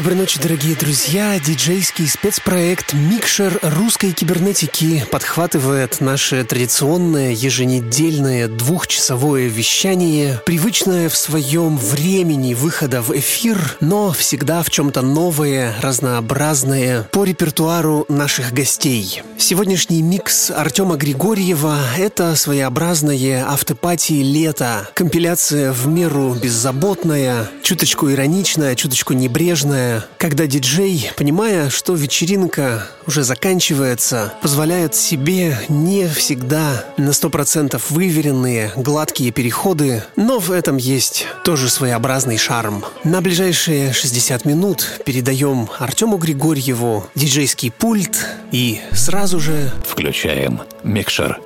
Доброй ночи, дорогие друзья. Диджейский спецпроект «Микшер русской кибернетики» подхватывает наше традиционное еженедельное двухчасовое вещание, привычное в своем времени выхода в эфир, но всегда в чем-то новое, разнообразное по репертуару наших гостей. Сегодняшний микс Артема Григорьева — это своеобразное автопатии лета, компиляция в меру беззаботная, чуточку ироничная, чуточку небрежная, когда диджей, понимая, что вечеринка уже заканчивается, позволяет себе не всегда на сто процентов выверенные, гладкие переходы, но в этом есть тоже своеобразный шарм. На ближайшие 60 минут передаем Артему Григорьеву диджейский пульт и сразу же включаем микшер.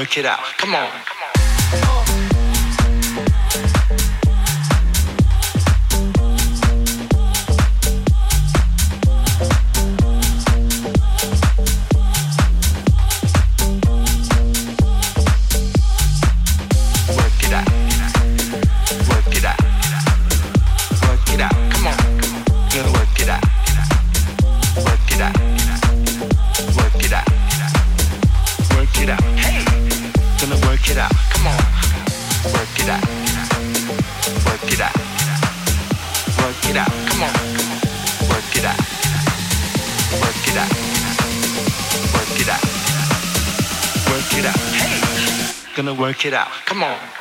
work it out. Come on. it out. Come on.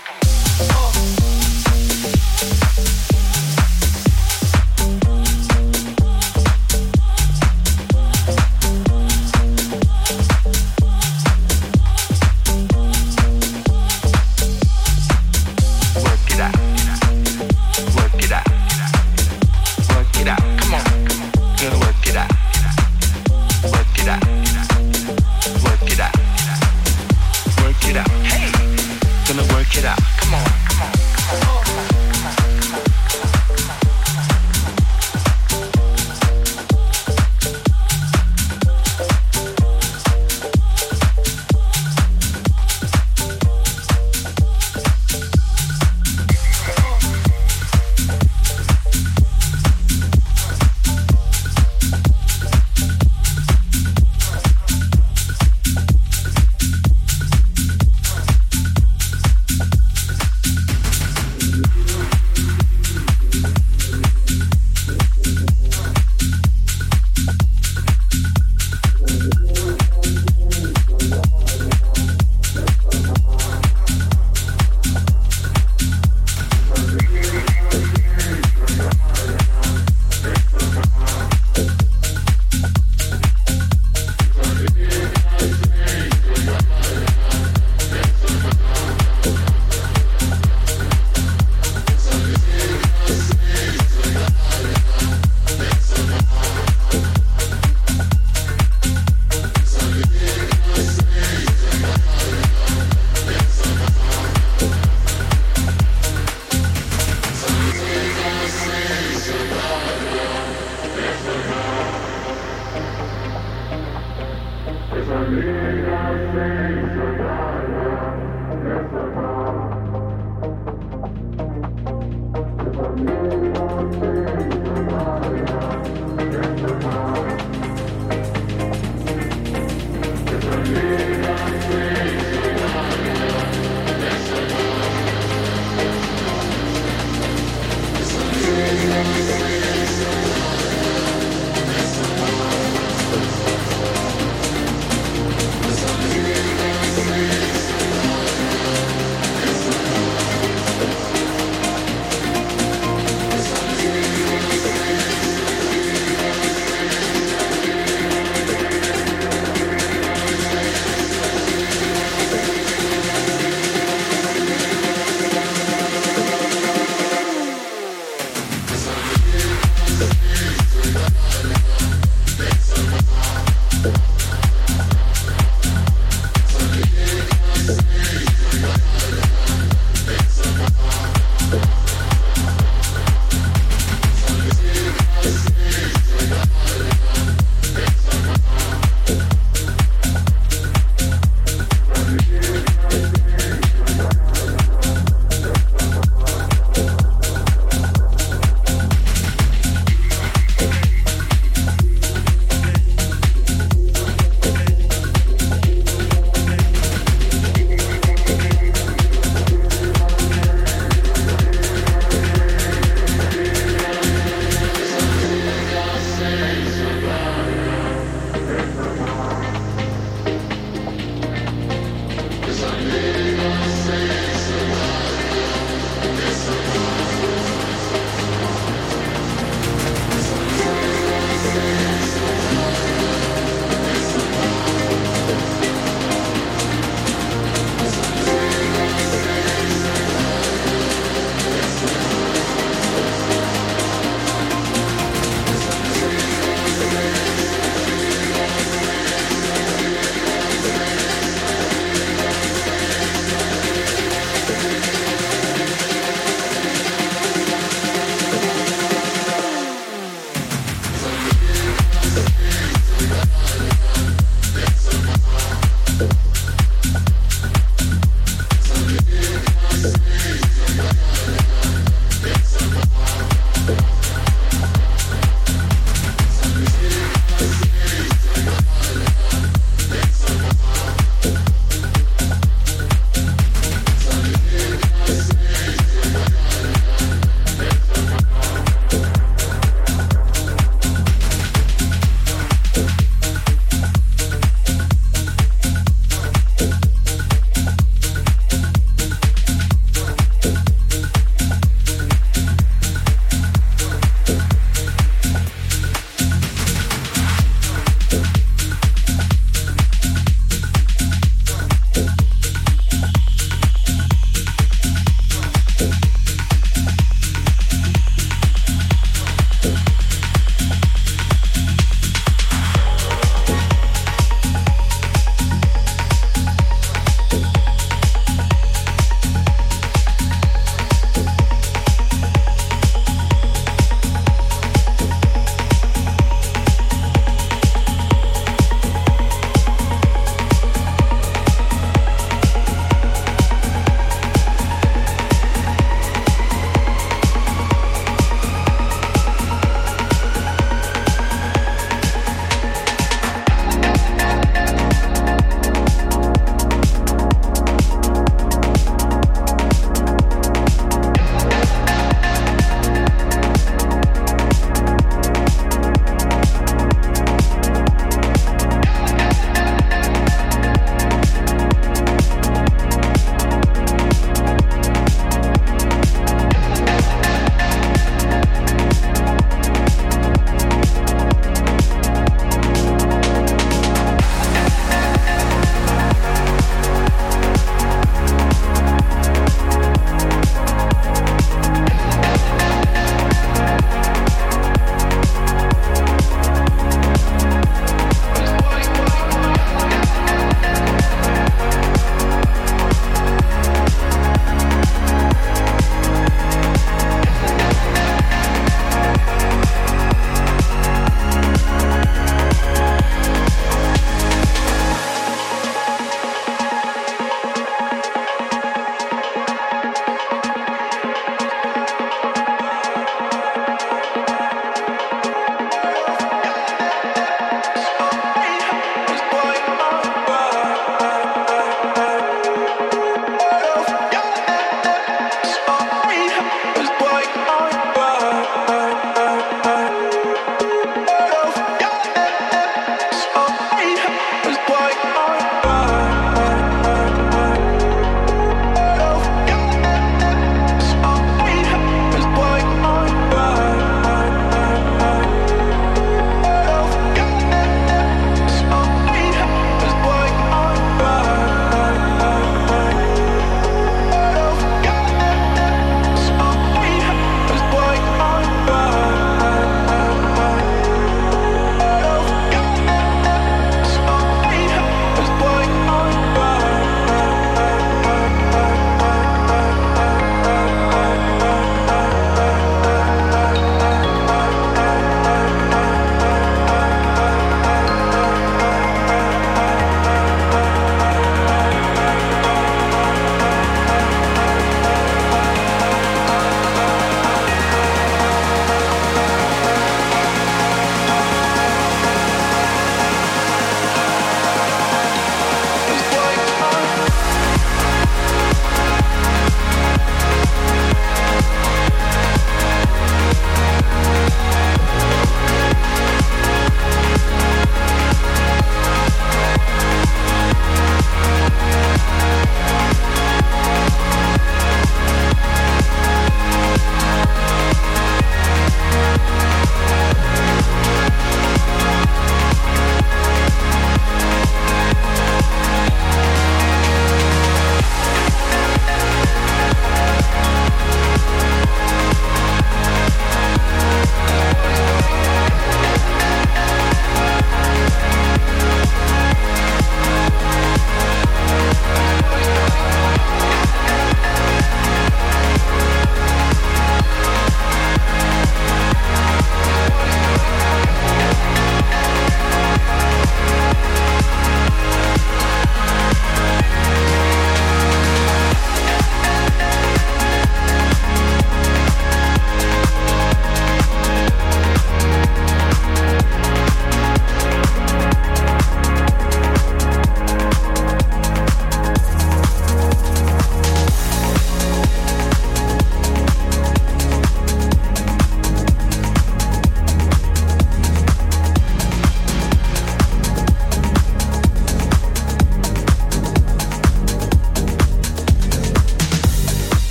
it out.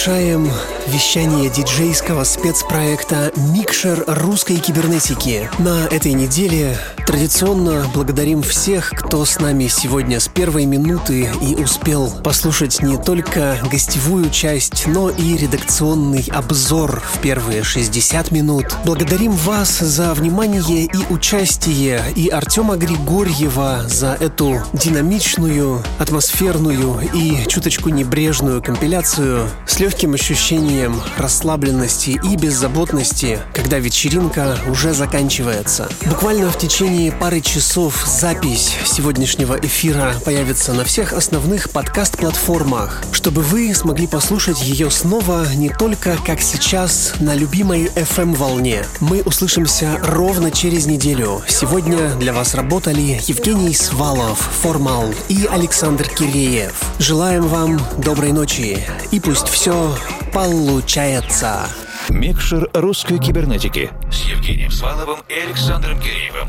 Завершаем вещание диджейского спецпроекта «Микшер русской кибернетики». На этой неделе традиционно благодарим всех, кто с нами сегодня с первой минуты и успел послушать не только гостевую часть, но и редакционный обзор в первые 60 минут. Благодарим вас за внимание и участие, и Артема Григорьева за эту динамичную, атмосферную и чуточку небрежную компиляцию с легким ощущением расслабленности и беззаботности, когда вечеринка уже заканчивается. Буквально в течение пары часов запись сегодняшнего эфира появится на всех основных подкаст-платформах, чтобы вы смогли послушать ее снова не только как сейчас на любимой FM-волне. Мы услышимся ровно через неделю. Сегодня для вас работали Евгений Свалов, Формал и Александр Киреев. Желаем вам доброй ночи и пусть все получается. Микшер русской кибернетики с Евгением Сваловым и Александром Киреевым.